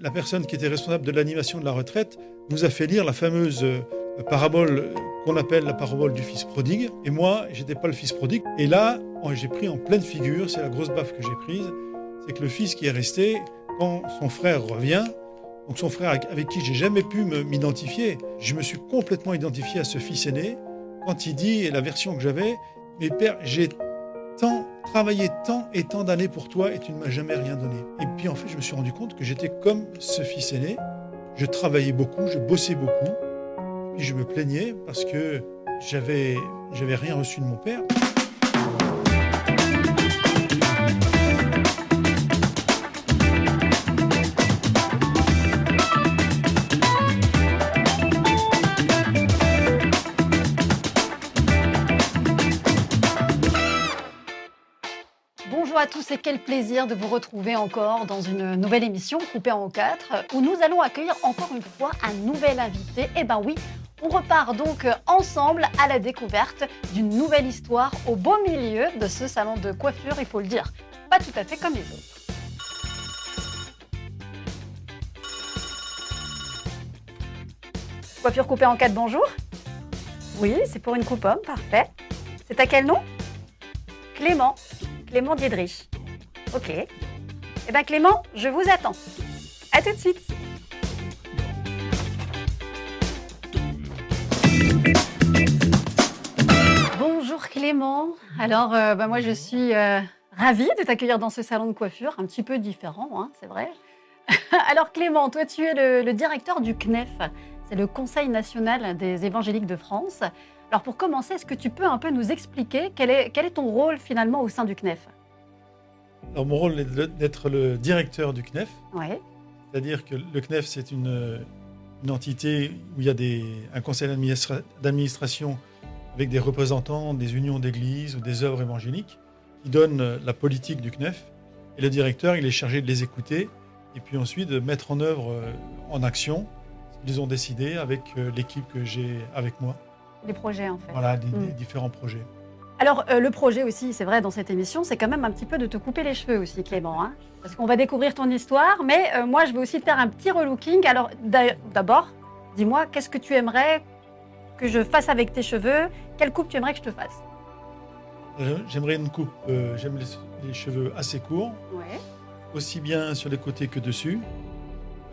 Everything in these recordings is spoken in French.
La personne qui était responsable de l'animation de la retraite nous a fait lire la fameuse euh, parabole qu'on appelle la parabole du fils prodigue. Et moi, j'étais pas le fils prodigue. Et là, j'ai pris en pleine figure, c'est la grosse baffe que j'ai prise, c'est que le fils qui est resté, quand son frère revient, donc son frère avec qui j'ai jamais pu m'identifier, je me suis complètement identifié à ce fils aîné quand il dit, et la version que j'avais, mais père, j'ai tant travaillé tant et tant d'années pour toi et tu ne m'as jamais rien donné. Et puis en fait, je me suis rendu compte que j'étais comme ce fils aîné. Je travaillais beaucoup, je bossais beaucoup, puis je me plaignais parce que j'avais j'avais rien reçu de mon père. Bonjour à tous et quel plaisir de vous retrouver encore dans une nouvelle émission coupée en quatre où nous allons accueillir encore une fois un nouvel invité. Eh ben oui, on repart donc ensemble à la découverte d'une nouvelle histoire au beau milieu de ce salon de coiffure, il faut le dire, pas tout à fait comme les autres. Coiffure coupée en quatre, bonjour. Oui, c'est pour une coupe homme, parfait. C'est à quel nom? Clément. Clément Diedrich. Ok. Eh bien Clément, je vous attends. À tout de suite. Bonjour Clément. Alors, euh, bah, moi, je suis euh, ravie de t'accueillir dans ce salon de coiffure, un petit peu différent, hein, c'est vrai. Alors Clément, toi, tu es le, le directeur du CNEF. C'est le Conseil national des évangéliques de France. Alors pour commencer, est-ce que tu peux un peu nous expliquer quel est, quel est ton rôle finalement au sein du CNEF Alors mon rôle est d'être le directeur du CNEF. Oui. C'est-à-dire que le CNEF, c'est une, une, entité où il y a des, un conseil d'administration avec des représentants des unions d'églises ou des œuvres évangéliques qui donnent la politique du CNEF. Et le directeur, il est chargé de les écouter et puis ensuite de mettre en œuvre, euh, en action, qu'ils ont décidé avec euh, l'équipe que j'ai avec moi. Les projets, en fait. Voilà, des, mm. différents projets. Alors, euh, le projet aussi, c'est vrai, dans cette émission, c'est quand même un petit peu de te couper les cheveux aussi, Clément. Hein parce qu'on va découvrir ton histoire, mais euh, moi, je vais aussi te faire un petit relooking. Alors, d'abord, dis-moi, qu'est-ce que tu aimerais que je fasse avec tes cheveux? Quelle coupe tu aimerais que je te fasse? J'aimerais une coupe, j'aime les, cheveux assez courts, ouais. aussi bien sur les côtés que dessus.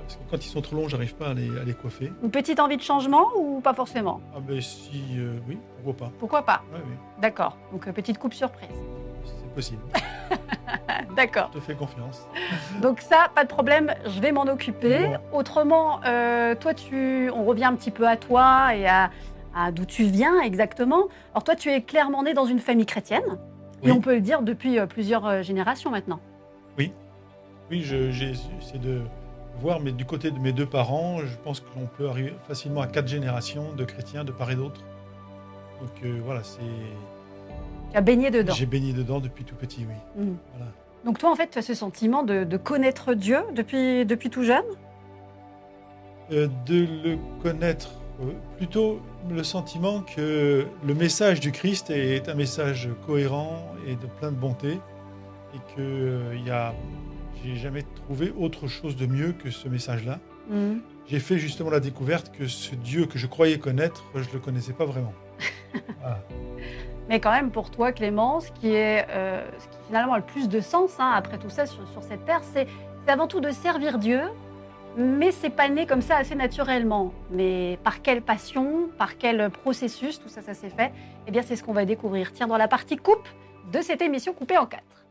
Parce que quand ils sont trop longs, j'arrive pas à les, à les, coiffer. Une petite envie de changement ou pas forcément? Ah ben si, euh, oui, pourquoi pas. Pourquoi pas? Ouais, oui. D'accord, donc euh, petite coupe surprise. C'est possible. D'accord. Je te fais confiance. donc ça, pas de problème, je vais m'en occuper. Bon. Autrement, euh, toi, tu, on revient un petit peu à toi et à, à d'où tu viens exactement. Alors toi, tu es clairement né dans une famille chrétienne, oui. et on peut le dire depuis plusieurs générations maintenant. Oui, oui, j'essaie de voir, mais du côté de mes deux parents, je pense qu'on peut arriver facilement à quatre générations de chrétiens de part et d'autre. Donc euh, voilà, c'est. Tu as baigné dedans J'ai baigné dedans depuis tout petit, oui. Mmh. Voilà. Donc toi, en fait, tu as ce sentiment de, de connaître Dieu depuis, depuis tout jeune? Euh, De le connaître, euh, plutôt le sentiment que le message du Christ est un message cohérent et de plein de bonté, et qu'il euh, y a j'ai jamais trouvé autre chose de mieux que ce message-là. Mmh. J'ai fait justement la découverte que ce Dieu que je croyais connaître, je ne le connaissais pas vraiment. voilà. Mais quand même, pour toi, Clément, ce qui est, euh, ce qui finalement a le plus de sens, hein, après tout ça, sur, sur cette terre, c'est avant tout de servir Dieu, mais c'est pas né comme ça assez naturellement. Mais par quelle passion, par quel processus, tout ça, ça s'est fait Eh bien, c'est ce qu'on va découvrir. Tiens, dans la partie coupe de cette émission coupée en quatre.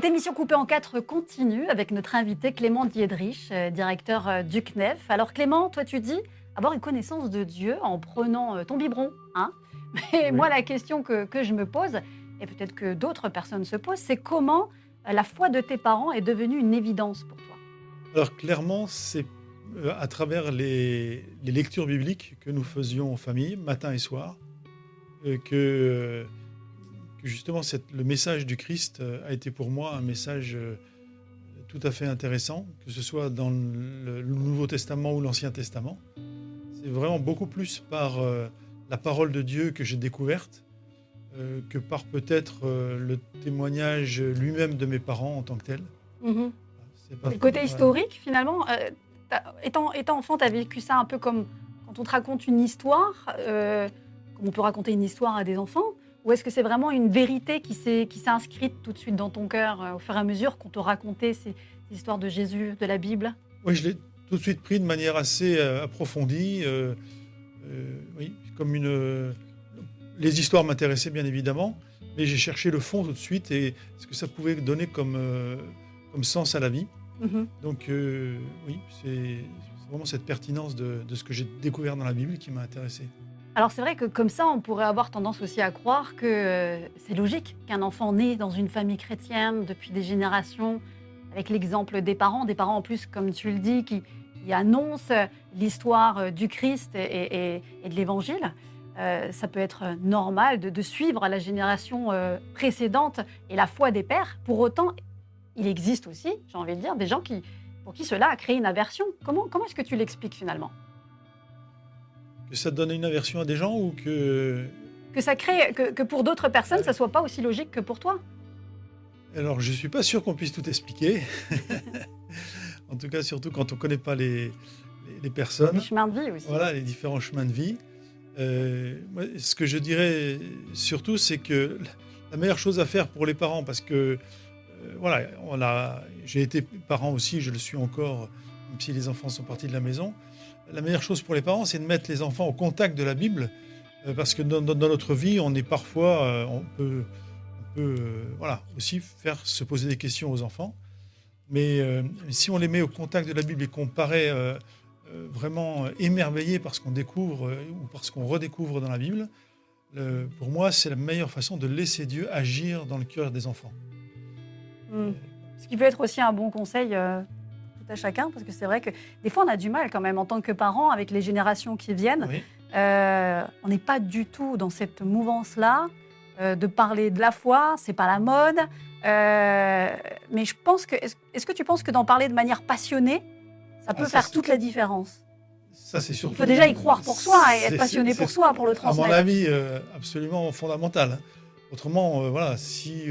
Cette émission coupée en quatre continue avec notre invité Clément Diedrich, euh, directeur du CNEF. Alors Clément, toi tu dis avoir une connaissance de Dieu en prenant euh, ton biberon. Hein? Mais oui. moi la question que, que, je me pose, et peut-être que d'autres personnes se posent, c'est comment euh, la foi de tes parents est devenue une évidence pour toi? Alors clairement, c'est à travers les, les, lectures bibliques que nous faisions en famille, matin et soir, que que justement cette, le message du Christ a été pour moi un message tout à fait intéressant, que ce soit dans le, le Nouveau Testament ou l'Ancien Testament. C'est vraiment beaucoup plus par euh, la parole de Dieu que j'ai découverte euh, que par peut-être euh, le témoignage lui-même de mes parents en tant que tel. -hmm. Le côté historique, finalement, euh, étant, étant enfant, tu as vécu ça un peu comme quand on te raconte une histoire, euh, comme on peut raconter une histoire à des enfants ou est-ce que c'est vraiment une vérité qui s'est inscrite tout de suite dans ton cœur euh, au fur et à mesure qu'on te racontait ces, histoires de Jésus, de la Bible? Oui, je l'ai tout de suite pris de manière assez approfondie. oui, comme une. Les histoires m'intéressaient bien évidemment, mais j'ai cherché le fond tout de suite et ce que ça pouvait donner comme, comme sens à la vie. Mhm. Donc euh, oui, c'est vraiment cette pertinence de, ce que j'ai découvert dans la Bible qui m'a intéressé. Alors c'est vrai que comme ça, on pourrait avoir tendance aussi à croire que euh, c'est logique qu'un enfant né dans une famille chrétienne depuis des générations, avec l'exemple des parents, des parents en plus, comme tu le dis, qui, annoncent l'histoire euh, du Christ et, de l'Évangile, ça peut être normal de, suivre la génération précédente et la foi des pères. Pour autant, il existe aussi, j'ai envie de dire, des gens qui, pour qui cela a créé une aversion. Comment, comment est-ce que tu l'expliques finalement? Que ça donne une aversion à des gens ou que... Que ça crée, que, pour d'autres personnes, ça soit pas aussi logique que pour toi Alors, je ne suis pas sûr qu'on puisse tout expliquer. en tout cas, surtout quand on ne connaît pas les, les, personnes. Les chemins de vie aussi. Voilà, les différents chemins de vie. Euh, ce que je dirais surtout, c'est que la meilleure chose à faire pour les parents, parce que euh, voilà, on a, j'ai été parent aussi, je le suis encore, même si les enfants sont partis de la maison. La meilleure chose pour les parents, c'est de mettre les enfants au contact de la Bible, euh, parce que dans, notre vie, on est parfois, euh, on peut, voilà, aussi faire se poser des questions aux enfants. Mais si on les met au contact de la Bible et qu'on paraît vraiment émerveillé par ce qu'on découvre ou par ce qu'on redécouvre dans la Bible, pour moi, c'est la meilleure façon de laisser Dieu agir dans le cœur des enfants. Mm. Ce qui peut être aussi un bon conseil euh, à chacun, parce que c'est vrai que des fois on a du mal quand même en tant que parents avec les générations qui viennent. Euh, on n'est pas du tout dans cette mouvance-là euh, de parler de la foi, c'est pas la mode. mais je pense que, est-ce que tu penses que d'en parler de manière passionnée, ça peut ah, faire toute la différence? Ça, c'est Il faut déjà y croire pour soi et être passionné pour soi, pour le transmettre. À mon avis, absolument fondamental. Hein. Autrement, voilà, si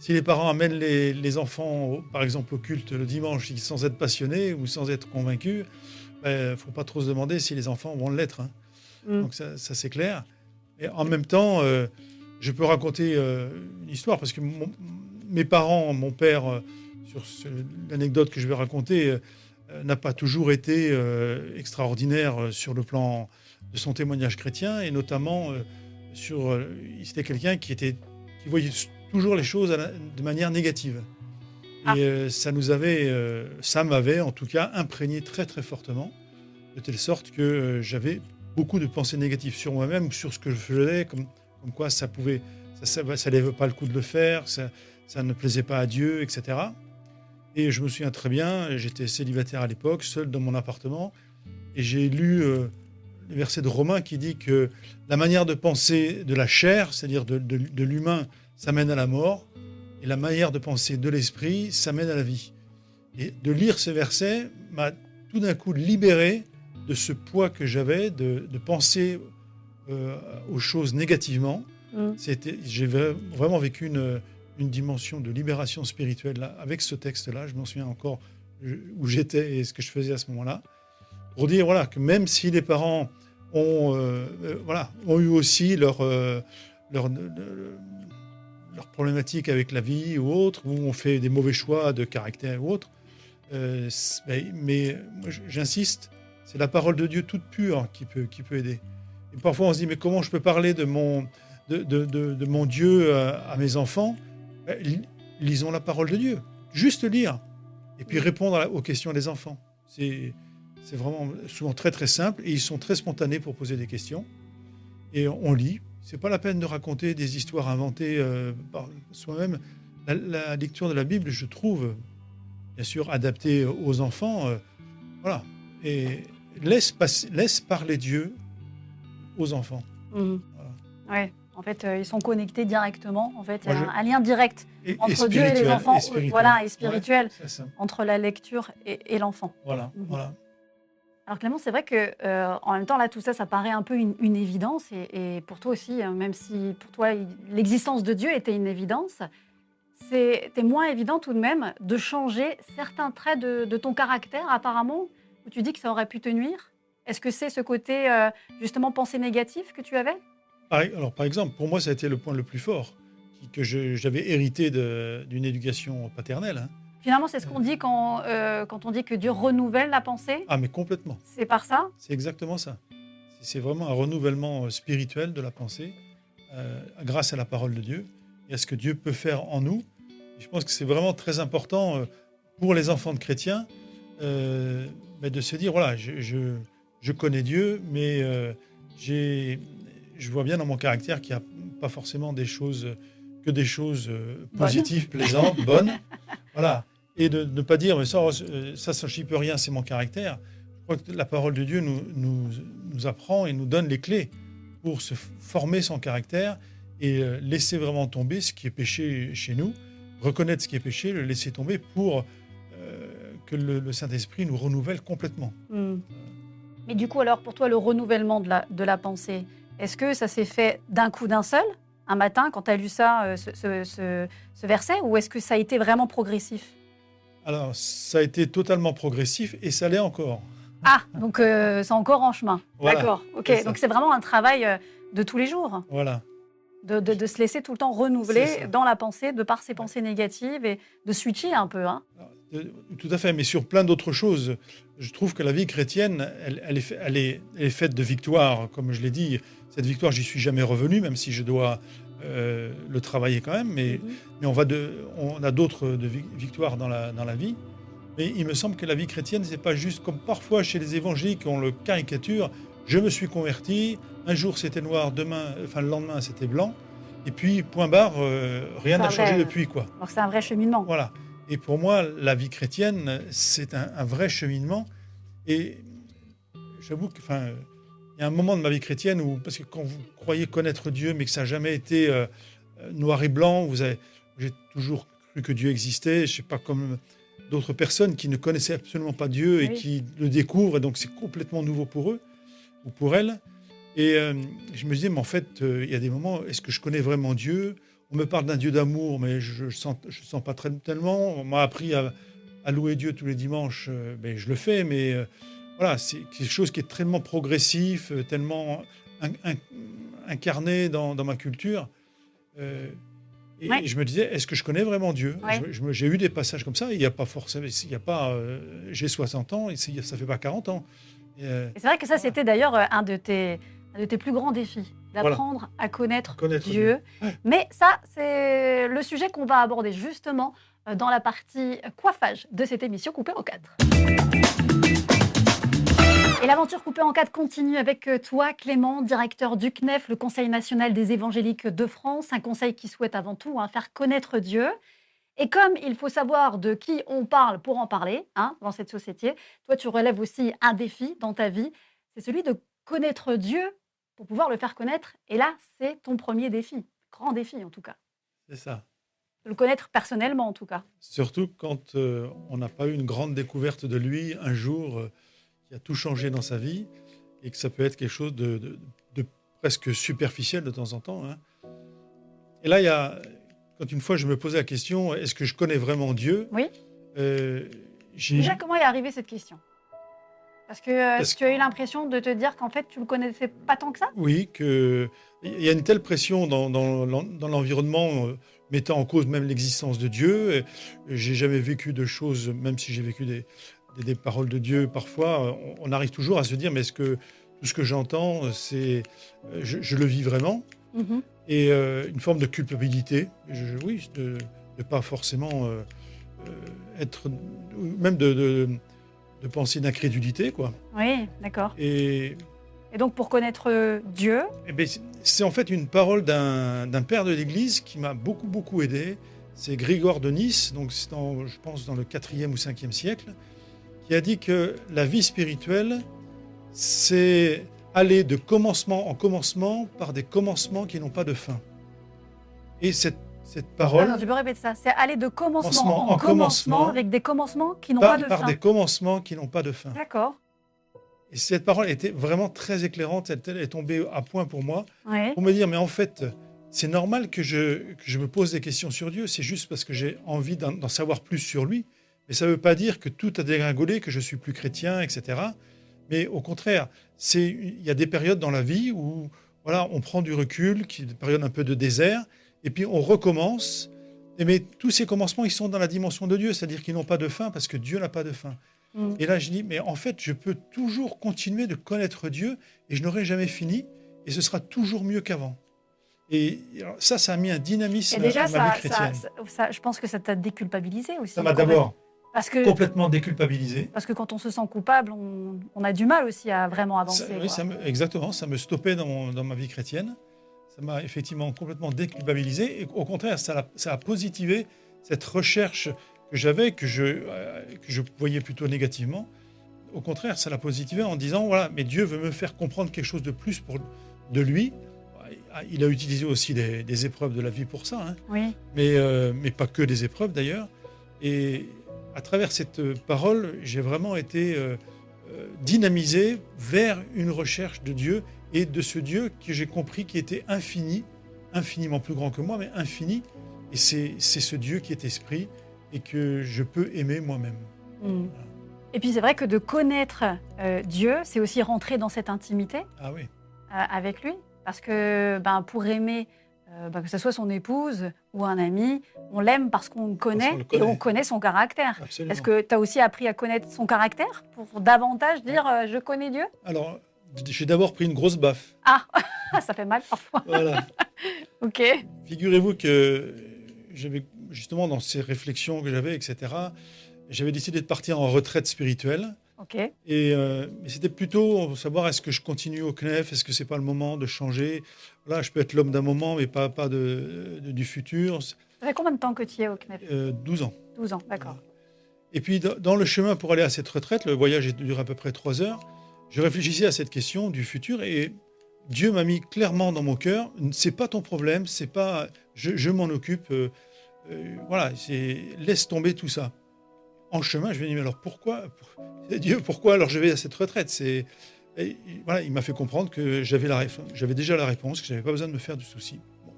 si les parents amènent les, enfants, par exemple, au culte le dimanche sans être passionnés ou sans être convaincus, il ben, ne faut pas trop se demander si les enfants vont l'être. Hein. Mm. Donc ça, c'est clair. Et en même temps, euh, je peux raconter euh, une histoire parce que mes parents, mon père, euh, sur l'anecdote que je vais raconter, n'a pas toujours été extraordinaire sur le plan de son témoignage chrétien et notamment sur. C'était quelqu'un qui était qui voyait toujours les choses de manière négative. Ah. Et euh, ça nous avait, euh, ça m'avait en tout cas imprégné très très fortement, de telle sorte que euh, j'avais beaucoup de pensées négatives sur moi-même, sur ce que je faisais, comme, comme quoi ça pouvait, ça, ça, lève pas le coup de le faire, ça, ça ne plaisait pas à Dieu, etc. Et je me souviens très bien, j'étais célibataire à l'époque, seul dans mon appartement, et j'ai lu le verset de Romain qui dit que la manière de penser de la chair, c'est-à-dire de, de, de l'humain, ça mène à la mort, et la manière de penser de l'esprit, ça mène à la vie. Et de lire ces versets m'a tout d'un coup libéré de ce poids que j'avais de, penser euh, aux choses négativement. Mm. J'ai vraiment vécu une, une, dimension de libération spirituelle là, avec ce texte-là. Je m'en souviens encore où j'étais et ce que je faisais à ce moment-là. Pour dire voilà, que même si les parents ont, euh, euh, voilà, ont eu aussi leur, leur, leurs problématiques avec la vie ou autre, où on fait des mauvais choix de caractère ou autre. Euh, mais, j'insiste, c'est la parole de Dieu toute pure qui peut, qui peut aider. Et parfois on se dit, mais comment je peux parler de mon, de, de, de, mon Dieu à, mes enfants? Ben, Lisons la parole de Dieu. Juste lire. Et puis répondre aux questions des enfants. C'est vraiment souvent très très simple et ils sont très spontanés pour poser des questions. Et on lit, c'est pas la peine de raconter des histoires inventées euh, par soi-même. La, lecture de la Bible, je trouve, bien sûr, adaptée aux enfants. Euh, voilà. Et laisse, laisse parler Dieu aux enfants. Mmh. Ouais. En fait, euh, ils sont connectés directement. En fait, il y a un, lien direct entre Dieu et les enfants. voilà, et spirituel entre la lecture et, l'enfant. Voilà, mmh. voilà. Alors Clément, c'est vrai que euh, en même temps là, tout ça, ça paraît un peu une, évidence, et, pour toi aussi, hein, même si pour toi l'existence de Dieu était une évidence, c'était moins évident tout de même de changer certains traits de, ton caractère, apparemment, où tu dis que ça aurait pu te nuire Est-ce que c'est ce côté, euh, justement, pensée négative que tu avais? Par- Alors, par exemple, pour moi, ça a été le point le plus fort, que j'avais hérité d'une éducation paternelle. hein. Finalement, c'est ce qu'on dit quand, euh, quand on dit que Dieu renouvelle la pensée. Ah, mais complètement. C'est par ça? C'est exactement ça. C'est vraiment un renouvellement euh, spirituel de la pensée euh, grâce à la parole de Dieu et à ce que Dieu peut faire en nous. Et je pense que c'est vraiment très important euh, pour les enfants de chrétiens mais de se dire voilà, je, je- je connais Dieu, mais j'ai- je vois bien dans mon caractère qu'il n'y a pas forcément des choses que des choses positives, plaisantes, bonnes. Voilà. Et de ne pas dire mais ça, euh, ça, ça, j'y peux rien, c'est mon caractère. Je crois que la parole de Dieu nous, nous, nous apprend et nous donne les clés pour se former son caractère et euh, laisser vraiment tomber ce qui est péché chez nous, reconnaître ce qui est péché, le laisser tomber pour euh, que le, Saint-Esprit nous renouvelle complètement. Hmm. Mais du coup, alors, pour toi, le renouvellement de la, de la pensée, est-ce que ça s'est fait d'un coup d'un seul, un matin, quand tu as lu ça, ce- ce- ce verset, ou est-ce que ça a été vraiment progressif? Alors, ça a été totalement progressif et ça l'est encore. Ah, donc euh, c'est encore en chemin. Voilà, D'accord, ok. Donc c'est vraiment un travail euh, de tous les jours, Voilà. de, de- de se laisser tout le temps renouveler dans la pensée, de par ses pensées négatives et de switcher un peu. Hein. Tout à fait, mais sur plein d'autres choses. Je trouve que la vie chrétienne, elle, elle est, fa- elle est- elle est faite de victoires, comme je l'ai dit. Cette victoire, j'y suis jamais revenu, même si je dois euh, le travailler quand même. Mais, Mhm. mais on, va de, on a d'autres victoires dans la, dans la vie. Mais il me semble que la vie chrétienne, c'est pas juste comme parfois chez les évangéliques, on le caricature. Je me suis converti, un jour c'était noir, demain, enfin le lendemain c'était blanc, et puis point barre, euh, rien n'a changé vrai- depuis quoi. Donc c'est un vrai cheminement. Voilà. Et pour moi, la vie chrétienne, c'est un, un vrai cheminement. Et j'avoue que, enfin, il y a un moment de ma vie chrétienne où, parce que quand vous croyez connaître Dieu, mais que ça n'a jamais été euh, euh, noir et blanc, vous avez, j'ai toujours cru que Dieu existait. Je sais pas comme d'autres personnes qui ne connaissaient absolument pas Dieu et Oui. qui le découvrent, et donc c'est complètement nouveau pour eux ou pour elles. Et euh, je me disais, mais en fait, euh, il y a des moments, est-ce que je connais vraiment Dieu? On me parle d'un Dieu d'amour, mais je ne sens, je sens pas très, tellement. On m'a appris à, à louer Dieu tous les dimanches, euh, ben, je le fais, mais voilà, c'est quelque chose qui est tellement progressif, euh, tellement in- in- incarné dans, dans ma culture. Euh, et Ouais. je me disais, est-ce que je connais vraiment Dieu? Ouais. J'ai eu des passages comme ça. Il n'y a pas forcément, il y a pas. euh, J'ai 60 ans, et ça fait pas 40 ans. Euh, c'est vrai que ça, c'était d'ailleurs un de tes, un de tes plus grands défis, d'apprendre à connaître, Connaître Dieu. Dieu. Ouais. Mais ça, c'est le sujet qu'on va aborder justement dans la partie coiffage de cette émission coupée en quatre. Et l'aventure coupée en quatre continue avec euh, toi, Clément, directeur du CNEF, le Conseil national des évangéliques de France, un conseil qui souhaite avant tout hein, faire connaître Dieu. Et comme il faut savoir de qui on parle pour en parler hein, dans cette société, toi, tu relèves aussi un défi dans ta vie, c'est celui de connaître Dieu pour pouvoir le faire connaître. Et là, c'est ton premier défi, grand défi en tout cas. c'est ça. De le connaître personnellement en tout cas. Surtout quand euh, on n'a pas eu une grande découverte de lui un jour euh, qui a tout changé dans sa vie et que ça peut être quelque chose de, de- de presque superficiel de temps en temps. hein. Et là, il y a, quand une fois je me posais la question, est-ce que je connais vraiment Dieu? Oui. Euh, Déjà, comment est arrivée cette question? Parce que euh, Parce tu as eu l'impression de te dire qu'en fait, tu le connaissais pas tant que ça? Oui, que il y a une telle pression dans, dans l'en- dans l'environnement euh, mettant en cause même l'existence de Dieu. J'ai jamais vécu de choses, même si j'ai vécu des, des, des paroles de Dieu parfois, on, on arrive toujours à se dire, mais est-ce que tout ce que j'entends, c'est, euh, je, je le vis vraiment Mhm. Et euh, une forme de culpabilité, je- oui, de ne pas forcément euh, être, même de, de, de penser d'incrédulité, quoi. Oui, d'accord. Et Et donc, pour connaître Dieu, Eh ben, c'est- en fait une parole d'un père de l'Église qui m'a beaucoup, beaucoup aidé. C'est Grigore de Nice, donc c'est je pense dans le 4e ou 5e siècle, qui a dit que la vie spirituelle, c'est aller de commencement en commencement par des commencements qui n'ont pas de fin. Et cette, cette parole, Attends, tu peux répéter ça C'est aller de commencement Commencement en, en commencement, commencement, avec des commencements qui n'ont par, pas de par fin. des commencements qui n'ont pas de fin. D'accord. Et cette parole était vraiment très éclairante, elle est tombée à point pour moi. Pour me dire, mais en fait, c'est normal que je, que je me pose des questions sur Dieu. C'est juste parce que j'ai envie d'en d'en savoir plus sur lui. Mais ça ne veut pas dire que tout a dégringolé, que je suis plus chrétien, etc. Mais au contraire, c'est il y a des périodes dans la vie où voilà, on prend du recul, qui est des périodes un peu de désert, et puis on recommence. Et mais tous ces commencements, ils sont dans la dimension de Dieu, c'est-à-dire qu'ils n'ont pas de fin parce que Dieu n'a pas de fin. Mm. Et là, je dis, mais en fait, je peux toujours continuer de connaître Dieu et je n'aurai jamais fini, et ce sera toujours mieux qu'avant. Et ça, ça a mis un dynamisme Et déjà, à ma ça, vie chrétienne. ça- ça- je pense que ça t'a déculpabilisé aussi. Ça m'a d'abord Parce que, complètement déculpabilisé. parce que quand on se sent coupable, on, on a du mal aussi à vraiment avancer. Ça- oui, quoi. ça me- exactement, ça me stoppait dans, mon- dans ma vie chrétienne. Ça m'a effectivement complètement déculpabilisé. Et au contraire, ça, a- ça a positivé cette recherche que j'avais, que je, euh, que je voyais plutôt négativement. Au contraire, ça l'a positivé en disant voilà, mais Dieu veut me faire comprendre quelque chose de plus pour, de lui. Il a utilisé aussi des, des épreuves de la vie pour ça, hein Oui. mais, euh, mais pas que des épreuves d'ailleurs. Et à travers cette euh, parole, j'ai vraiment été euh, euh, dynamisé vers une recherche de Dieu et de ce Dieu que j'ai compris qui était infini, infiniment plus grand que moi, mais infini. Et c'est ce Dieu qui est esprit et que je peux aimer moi-même. Mm. Et puis c'est vrai que de connaître euh, Dieu, c'est aussi rentrer dans cette intimité Ah oui, euh, avec lui. Parce que ben, pour aimer, euh, ben, que ce soit son épouse ou un ami, on l'aime parce qu'on le connaît, et on connaît son caractère. Est-ce que tu as aussi appris à connaître son caractère pour davantage dire euh, je connais Dieu? Alors, j'ai d'abord pris une grosse baffe. Ah, ça fait mal parfois. Voilà. Ok. Figurez-vous que j'avais justement dans ces réflexions que j'avais, etc., j'avais décidé de partir en retraite spirituelle. Et euh, c'était plutôt savoir est-ce que je continue au CNEF, est-ce que c'est pas le moment de changer? Là, je peux être l'homme d'un moment, mais pas, pas de, de- du futur. Ça fait combien de temps que tu y es au CNEF Euh, 12 ans. 12 ans, d'accord. Et puis, dans, le chemin pour aller à cette retraite, le voyage dure à peu près trois heures, je réfléchissais à cette question du futur et Dieu m'a mis clairement dans mon cœur, c'est pas ton problème, c'est pas, je, je m'en occupe, euh, euh, voilà, laisse tomber tout ça. En chemin, je me dis mais alors pourquoi, pour- Dieu, pourquoi alors je vais à cette retraite? C'est voilà, il m'a fait comprendre que j'avais la j'avais déjà la réponse, que j'avais pas besoin de me faire du souci. Bon.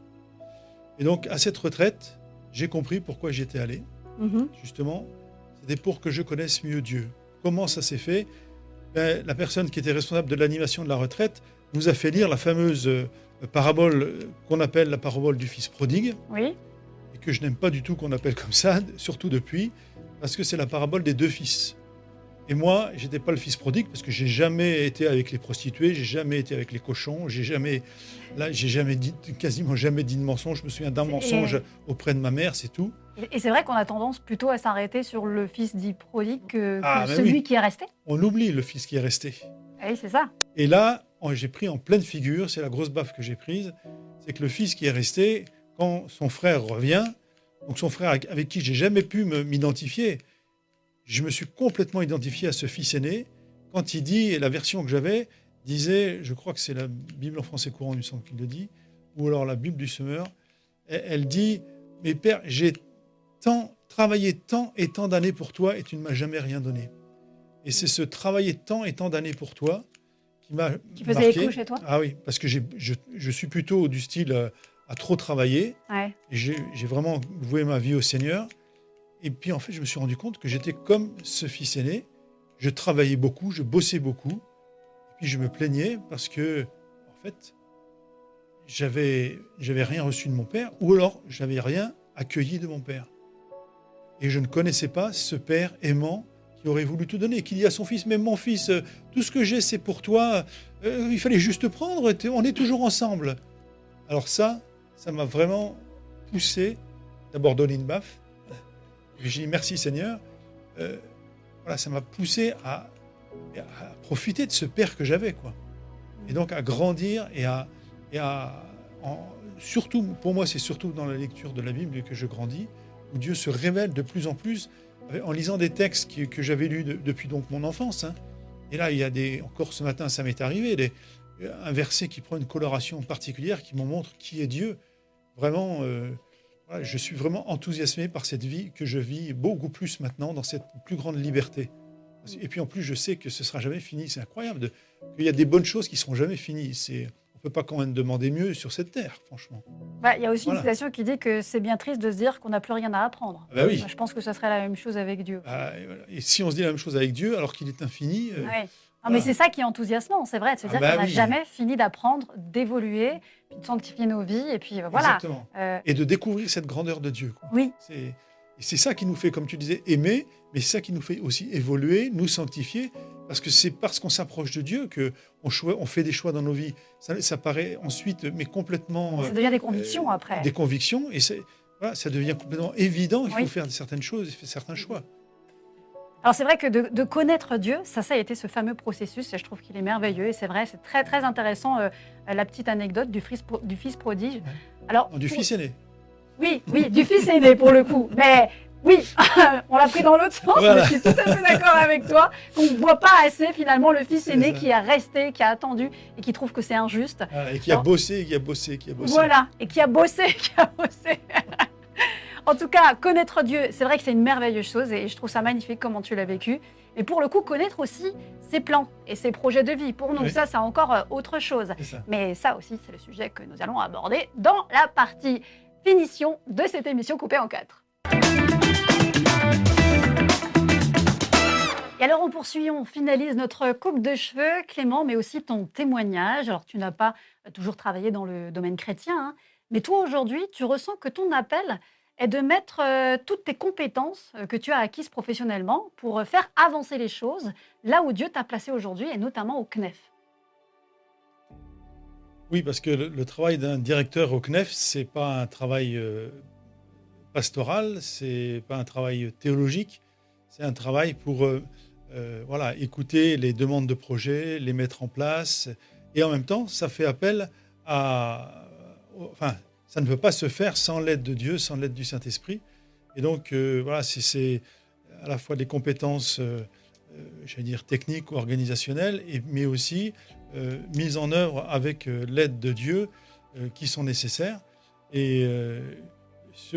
Et donc à cette retraite, j'ai compris pourquoi j'y étais allé Mhm. justement, c'était pour que je connaisse mieux Dieu. Comment ça s'est fait? Ben, La personne qui était responsable de l'animation de la retraite nous a fait lire la fameuse euh, parabole euh, qu'on appelle la parabole du fils prodigue, Oui. et que je n'aime pas du tout qu'on appelle comme ça, surtout depuis, parce que c'est la parabole des deux fils. Et moi, j'étais pas le fils prodigue parce que j'ai jamais été avec les prostituées, j'ai jamais été avec les cochons, j'ai jamais, là, j'ai jamais dit, quasiment jamais dit de mensonge. Je me souviens d'un mensonge auprès de ma mère, c'est tout. Et- c'est vrai qu'on a tendance plutôt à s'arrêter sur le fils dit prodigue que, que Ah, celui oui. qui est resté. On oublie le fils qui est resté. Oui, c'est ça. Et là, j'ai pris en pleine figure, c'est la grosse baffe que j'ai prise, c'est que le fils qui est resté, quand son frère revient, donc son frère avec, qui j'ai jamais pu me- m'identifier, je me suis complètement identifié à ce fils aîné. Quand il dit, et la version que j'avais disait, je crois que c'est la Bible en français courant, il me semble qu'il le dit, ou alors la Bible du semeur, elle, dit, mais père, j'ai tant travaillé tant et tant d'années pour toi et tu ne m'as jamais rien donné. Et c'est ce travailler tant et tant d'années pour toi qui m'a Qui faisait marqué. écho chez toi? Ah oui, parce que je, je suis plutôt du style euh, à trop travailler. Ouais. J'ai vraiment voué ma vie au Seigneur. Et puis en fait, je me suis rendu compte que j'étais comme ce fils aîné. Je travaillais beaucoup, je bossais beaucoup. Et puis je me plaignais parce que, en fait, j'avais j'avais rien reçu de mon père, ou alors j'avais rien accueilli de mon père. Et je ne connaissais pas ce père aimant qui aurait voulu tout donner, qui dit à son fils, mais mon fils, tout ce que j'ai, c'est pour toi. Euh, il fallait juste prendre, on est toujours ensemble. Alors ça, ça m'a vraiment poussé, d'abord donner une baffe. J'ai dit merci Seigneur. Euh, voilà, ça m'a poussé à, profiter de ce père que j'avais, quoi. Et donc à grandir et à, et à surtout, pour moi, c'est surtout dans la lecture de la Bible que je grandis, où Dieu se révèle de plus en plus en lisant des textes que j'avais lus de- depuis donc mon enfance. hein. Et là, il y a des, encore ce matin, ça m'est arrivé, des- un verset qui prend une coloration particulière qui me montre qui est Dieu. Vraiment, euh, voilà, je suis vraiment enthousiasmé par cette vie que je vis beaucoup plus maintenant dans cette plus grande liberté. Et puis en plus, je sais que ce sera jamais fini. C'est incroyable de- qu'il y a des bonnes choses qui seront jamais finies. C'est, on peut pas quand même demander mieux sur cette terre, franchement. Bah, Il y a aussi Voilà. une citation qui dit que c'est bien triste de se dire qu'on n'a plus rien à apprendre. Ah bah oui. Je pense que ce serait la même chose avec Dieu. Ah, et, voilà. Et si on se dit la même chose avec Dieu, alors qu'il est infini, euh, Mais c'est ça qui est enthousiasmant, c'est vrai, de se Ah dire bah qu'on n'a oui. jamais fini d'apprendre, d'évoluer, de sanctifier nos vies, et puis euh, voilà. exactement. Euh, Et de découvrir cette grandeur de Dieu. quoi. oui, C'est ça qui nous fait, comme tu disais, aimer, mais c'est ça qui nous fait aussi évoluer, nous sanctifier, parce que c'est parce qu'on s'approche de Dieu que on, fait des choix dans nos vies. Ça, ça paraît ensuite, mais complètement ça euh, devient des convictions euh, après. des convictions, et c'est- voilà, ça devient complètement évident. Il Oui. faut faire certaines choses, faire certains choix. Alors c'est vrai que de, de connaître Dieu, ça, ça a été ce fameux processus, et je trouve qu'il est merveilleux, et c'est vrai, c'est très très intéressant euh, la petite anecdote du fils, pro- du fils prodige. Alors, Non, du pour- fils aîné. Oui, oui, du fils aîné pour le coup. Mais oui, on l'a pris dans l'autre sens, Voilà. mais je suis tout à fait d'accord avec toi. qu'on ne voit pas assez finalement le fils aîné qui a resté, qui a attendu et qui trouve que c'est injuste. Voilà, et qui a bossé, qui a bossé, qui a bossé. Voilà, et qui a bossé, qui a bossé. En tout cas, connaître Dieu, c'est vrai que c'est une merveilleuse chose et je trouve ça magnifique comment tu l'as vécu. Et pour le coup, connaître aussi ses plans et ses projets de vie. Pour nous, Oui. ça, c'est encore euh, autre chose. Mais ça aussi, c'est le sujet que nous allons aborder dans la partie finition de cette émission coupée en quatre. Et alors, on poursuit, on finalise notre coupe de cheveux, Clément, mais aussi ton témoignage. Alors, tu n'as pas toujours travaillé dans le domaine chrétien, hein, mais toi, aujourd'hui, tu ressens que ton appel est de mettre euh, toutes tes compétences euh, que tu as acquises professionnellement pour euh, faire avancer les choses là où Dieu t'a placé aujourd'hui, et notamment au CNEF. Oui, parce que le, travail d'un directeur au CNEF, c'est pas un travail pastoral, c'est pas un travail théologique, c'est un travail pour voilà, écouter les demandes de projets, les mettre en place, et en même temps, ça fait appel à, ça ne peut pas se faire sans l'aide de Dieu, sans l'aide du Saint-Esprit, et donc euh, voilà, c'est- à la fois des compétences, euh, euh, j'allais dire techniques ou organisationnelles, mais aussi euh, mises en œuvre avec euh, l'aide de Dieu qui sont nécessaires. Et ce,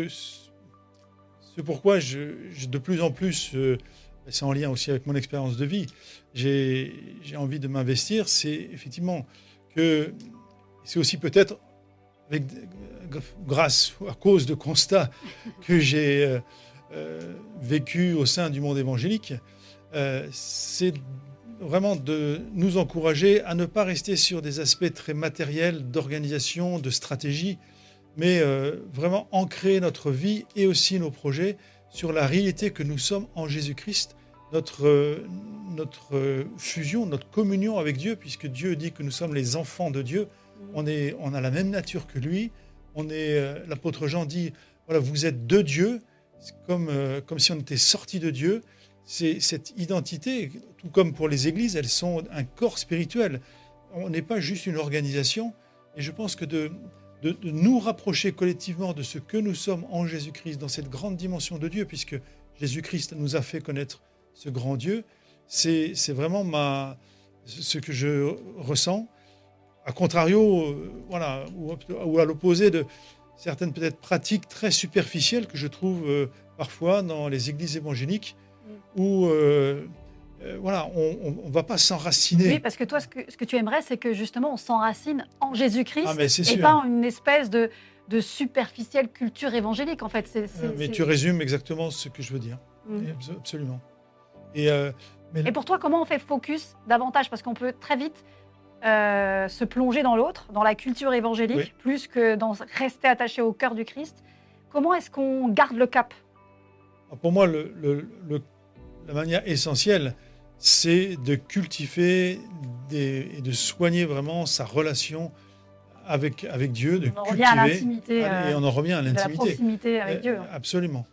pourquoi de plus en plus, c'est en lien aussi avec mon expérience de vie, j'ai envie de m'investir, c'est effectivement que c'est aussi peut-être avec, grâce ou à cause de constats que j'ai euh, euh, vécu au sein du monde évangélique, euh, c'est vraiment de nous encourager à ne pas rester sur des aspects très matériels d'organisation, de stratégie, mais euh, vraiment ancrer notre vie et aussi nos projets sur la réalité que nous sommes en Jésus-Christ, notre, euh, notre euh, fusion, notre communion avec Dieu, puisque Dieu dit que nous sommes les enfants de Dieu, on, a la même nature que lui, on est, euh, l'apôtre Jean dit, voilà, vous êtes de Dieu, comme, euh, comme si on était sorti de Dieu, c'est cette identité, tout comme pour les églises, elles sont un corps spirituel. On n'est pas juste une organisation. Et je pense que de, de, nous rapprocher collectivement de ce que nous sommes en Jésus-Christ, dans cette grande dimension de Dieu, puisque Jésus-Christ nous a fait connaître ce grand Dieu, c'est c'est vraiment ma, ce que je ressens. A contrario, euh, voilà, ou, ou à l'opposé de certaines peut-être pratiques très superficielles que je trouve euh, parfois dans les églises évangéliques, où euh, voilà, on ne va pas s'enraciner. Oui, parce que toi, ce que, ce que tu aimerais, c'est que justement, on s'enracine en Jésus-Christ Ah, et sûr. pas en une espèce de, de superficielle culture évangélique, en fait. Euh, mais tu résumes exactement ce que je veux dire. Mm. Absolument. Et, euh, mais Et pour toi, comment on fait focus davantage? Parce qu'on peut très vite euh, se plonger dans l'autre, dans la culture évangélique, Oui. plus que dans rester attaché au cœur du Christ. Comment est-ce qu'on garde le cap? Pour moi, le- le- le- la manière essentielle, c'est de cultiver des- et de soigner vraiment sa relation avec, avec Dieu, de On en revient à cultiver. l'intimité, et on en revient à de la l'intimité. proximité avec Euh, Dieu. Absolument.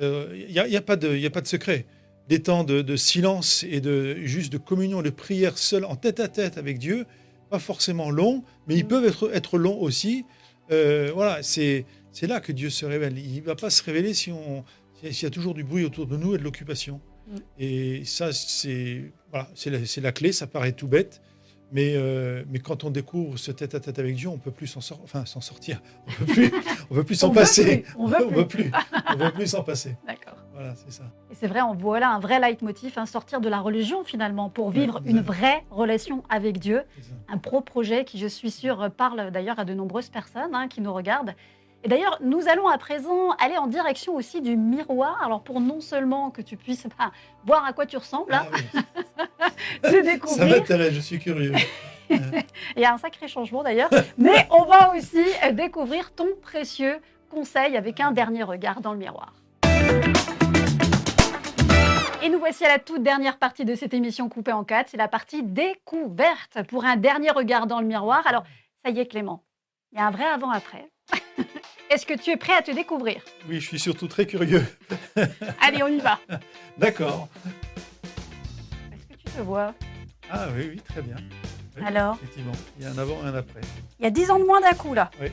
Il n'y a, y a pas de y a pas de secret. Des temps de, de silence et de juste de communion, de prière seule, en tête à tête avec Dieu, pas forcément longs, mais ils Mm. peuvent être, être longs aussi. Euh, voilà, c'est c'est là que Dieu se révèle. Il ne va pas se révéler si on s'il y a toujours du bruit autour de nous et de l'occupation. Mm. Et ça, c'est voilà, c'est la, clé. Ça paraît tout bête. Mais, euh, mais quand on découvre ce tête-à-tête avec Dieu, on peut plus s'en sor- enfin, s'en sortir. On peut plus, on peut plus s'en passer. plus, on veut on veut plus. On veut plus s'en passer. D'accord. Voilà, c'est ça. Et c'est vrai, on voit là un vrai leitmotiv, hein, sortir de la religion finalement pour vivre une vraie relation avec Dieu. Un pro-projet qui, je suis sûre, parle d'ailleurs à de nombreuses personnes hein, qui nous regardent. Et d'ailleurs, nous allons à présent aller en direction aussi du miroir. Alors pour non seulement que tu puisses bah, voir à quoi tu ressembles, ah, hein, oui. découvrir. Ça m'intéresse, je suis curieux. Il y a un sacré changement d'ailleurs. Mais on va aussi découvrir ton précieux conseil avec un dernier regard dans le miroir. Et nous voici à la toute dernière partie de cette émission coupée en quatre. C'est la partie découverte pour un dernier regard dans le miroir. Alors, ça y est, Clément, il y a un vrai avant-après. Est-ce que tu es prêt à te découvrir? Oui, je suis surtout très curieux. Allez, on y va. D'accord. Est-ce que tu te vois? Ah oui, oui, très bien. Alors? Effectivement, il y a un avant et un après. Il y a 10 ans de moins d'un coup, là. Oui.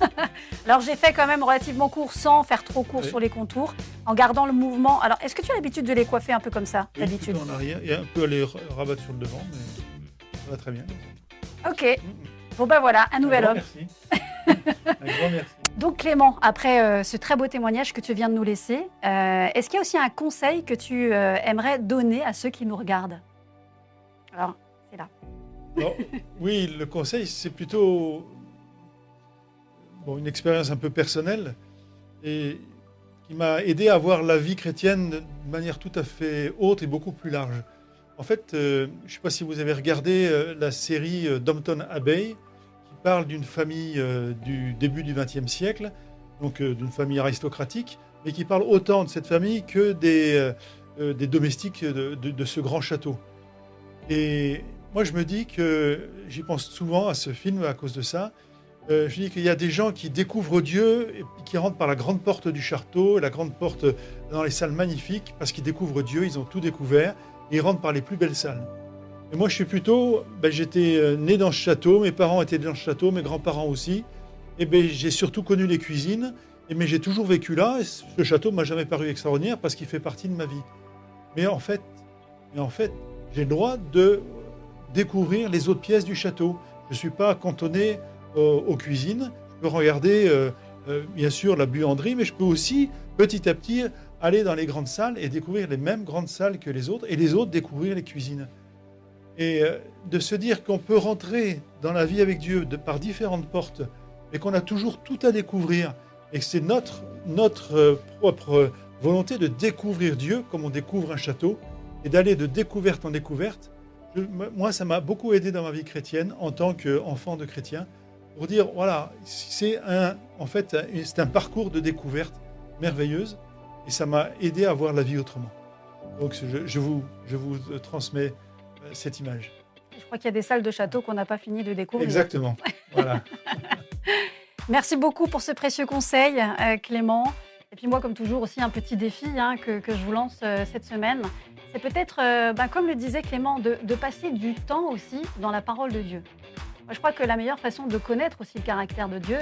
Alors j'ai fait quand même relativement court sans faire trop court sur les contours, en gardant le mouvement. Alors est-ce que tu as l'habitude de les coiffer un peu comme ça oui, d'habitude en arrière et un peu à les rabattre sur le devant, mais ça va très bien. Ok. Mm, mm. Bon ben voilà, un nouvel homme. Merci. un grand merci. Donc Clément, après euh, ce très beau témoignage que tu viens de nous laisser, euh, est-ce qu'il y a aussi un conseil que tu euh, aimerais donner à ceux qui nous regardent? Alors, c'est là. oui, le conseil, c'est plutôt une expérience un peu personnelle et qui m'a aidé à voir la vie chrétienne de manière tout à fait haute et beaucoup plus large. En fait, euh, je ne sais pas si vous avez regardé euh, la série euh, Dompton Abbey, qui parle d'une famille du début du XXe siècle, donc d'une famille aristocratique, mais qui parle autant de cette famille que des, des domestiques de, de, ce grand château. Et moi, je me dis que j'y pense souvent à ce film à cause de ça, euh, je dis qu'il y a des gens qui découvrent Dieu et qui rentrent par la grande porte du château, la grande porte dans les salles magnifiques, parce qu'ils découvrent Dieu, ils ont tout découvert, ils rentrent par les plus belles salles. Et moi, je suis plutôt, ben, j'étais euh, né dans ce château, mes parents étaient dans ce château, mes grands-parents aussi, et ben, j'ai surtout connu les cuisines, mais j'ai toujours vécu là, et ce château m'a jamais paru extraordinaire parce qu'il fait partie de ma vie. Mais en fait, mais en fait j'ai le droit de découvrir les autres pièces du château. Je ne suis pas cantonné aux cuisines. Je peux regarder, euh, euh, bien sûr, la buanderie, mais je peux aussi, petit à petit, aller dans les grandes salles et découvrir les mêmes grandes salles que les autres, et les autres découvrir les cuisines. Et euh, de se dire qu'on peut rentrer dans la vie avec Dieu de, par différentes portes, et qu'on a toujours tout à découvrir, et que c'est notre, notre propre volonté de découvrir Dieu comme on découvre un château, et d'aller de découverte en découverte. moi, ça m'a beaucoup aidé dans ma vie chrétienne en tant qu'enfant de chrétien, pour dire, voilà, c'est un, en fait, c'est un parcours de découverte merveilleuse et ça m'a aidé à voir la vie autrement. Donc je, vous, je vous transmets euh, cette image. Je crois qu'il y a des salles de château qu'on n'a pas fini de découvrir. Exactement. Voilà. Merci beaucoup pour ce précieux conseil, euh, Clément. Et puis moi, comme toujours, aussi un petit défi hein, que, que, je vous lance euh, cette semaine. C'est peut-être, ben, comme le disait Clément, de, de passer du temps aussi dans la parole de Dieu je crois que la meilleure façon de connaître aussi le caractère de Dieu,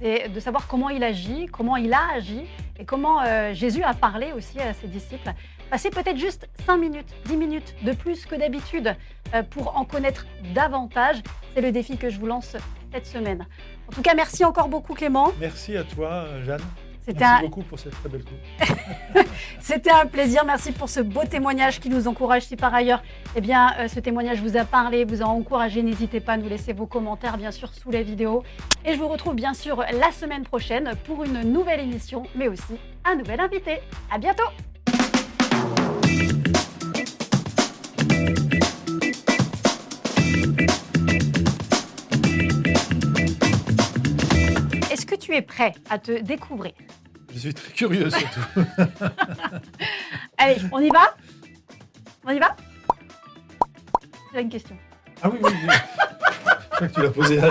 c'est de savoir comment il agit, comment il a agi et comment euh, Jésus a parlé aussi à ses disciples. Passer peut-être juste 5 minutes, 10 minutes de plus que d'habitude euh, pour en connaître davantage. C'est le défi que je vous lance cette semaine. En tout cas, merci encore beaucoup Clément. Merci à toi Jeanne. Merci beaucoup pour cette très belle coupe. C'était un plaisir. Merci pour ce beau témoignage qui nous encourage. Si par ailleurs, eh bien, euh, ce témoignage vous a parlé, vous a encouragé, n'hésitez pas à nous laisser vos commentaires, bien sûr, sous la vidéo. Et je vous retrouve bien sûr la semaine prochaine pour une nouvelle émission, mais aussi un nouvel invité. À bientôt. tu es prêt à te découvrir Je suis très curieux surtout. Allez, on y va? On y va? J'ai une question. Ah oui, oui, oui. Je crois que tu l'as posée.